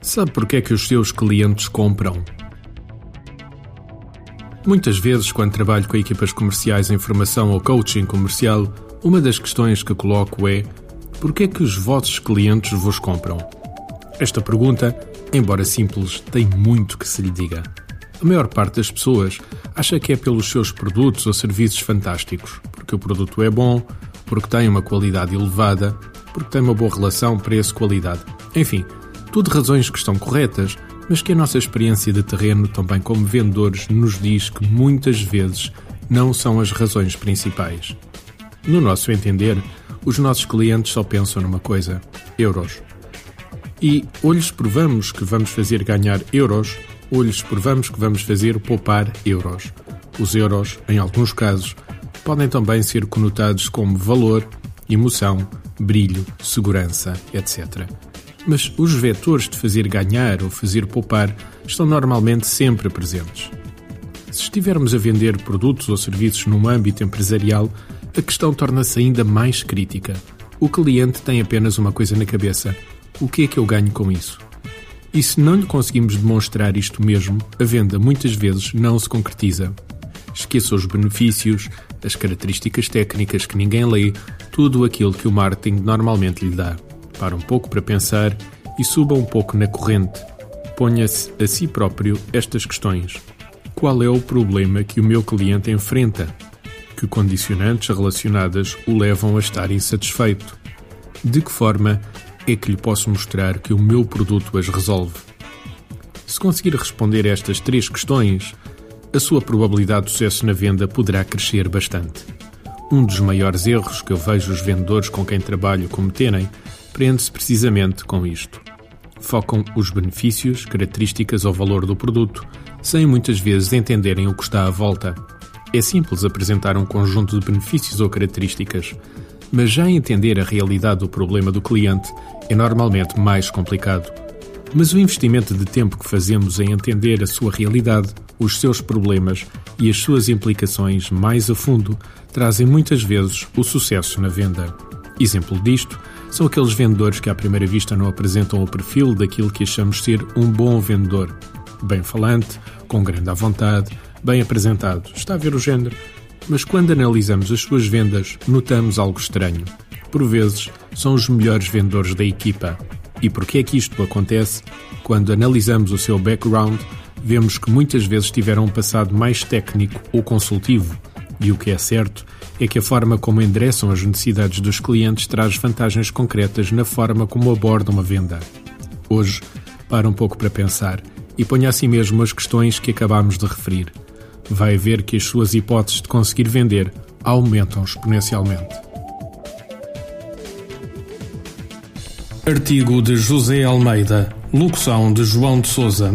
Sabe porquê é que os seus clientes compram? Muitas vezes, quando trabalho com equipas comerciais em formação ou coaching comercial, uma das questões que coloco é: porquê é que os vossos clientes vos compram? Esta pergunta, embora simples, tem muito que se lhe diga. A maior parte das pessoas acha que é pelos seus produtos ou serviços fantásticos, porque o produto é bom, porque tem uma qualidade elevada, porque tem uma boa relação preço-qualidade. Enfim, tudo razões que estão corretas, mas que a nossa experiência de terreno, também como vendedores, nos diz que muitas vezes não são as razões principais. No nosso entender, os nossos clientes só pensam numa coisa: euros. E ou lhes provamos que vamos fazer ganhar euros, ou lhes provamos que vamos fazer poupar euros. Os euros, em alguns casos, podem também ser conotados como valor, emoção, brilho, segurança, etc mas os vetores de fazer ganhar ou fazer poupar estão normalmente sempre presentes. Se estivermos a vender produtos ou serviços num âmbito empresarial, a questão torna-se ainda mais crítica. O cliente tem apenas uma coisa na cabeça: o que é que eu ganho com isso? E se não lhe conseguimos demonstrar isto mesmo, a venda muitas vezes não se concretiza. Esqueça os benefícios, as características técnicas que ninguém lê, tudo aquilo que o marketing normalmente lhe dá. Para um pouco para pensar e suba um pouco na corrente. Ponha-se a si próprio estas questões. Qual é o problema que o meu cliente enfrenta? Que condicionantes relacionadas o levam a estar insatisfeito? De que forma é que lhe posso mostrar que o meu produto as resolve? Se conseguir responder a estas três questões, a sua probabilidade de sucesso na venda poderá crescer bastante. Um dos maiores erros que eu vejo os vendedores com quem trabalho cometerem prende-se precisamente com isto. Focam os benefícios, características ou valor do produto, sem muitas vezes entenderem o que está à volta. É simples apresentar um conjunto de benefícios ou características, mas já entender a realidade do problema do cliente é normalmente mais complicado. Mas o investimento de tempo que fazemos em entender a sua realidade, os seus problemas e as suas implicações mais a fundo trazem muitas vezes o sucesso na venda. Exemplo disto são aqueles vendedores que à primeira vista não apresentam o perfil daquilo que achamos ser um bom vendedor. Bem falante, com grande à vontade, bem apresentado. Está a ver o género? Mas quando analisamos as suas vendas, notamos algo estranho. Por vezes, são os melhores vendedores da equipa. E por que é que isto acontece? Quando analisamos o seu background, vemos que muitas vezes tiveram um passado mais técnico ou consultivo. E o que é certo é que a forma como endereçam as necessidades dos clientes traz vantagens concretas na forma como abordam a venda. Hoje, para um pouco para pensar e ponha a si mesmo as questões que acabamos de referir. Vai ver que as suas hipóteses de conseguir vender aumentam exponencialmente. Artigo de José Almeida, locução de João de Souza,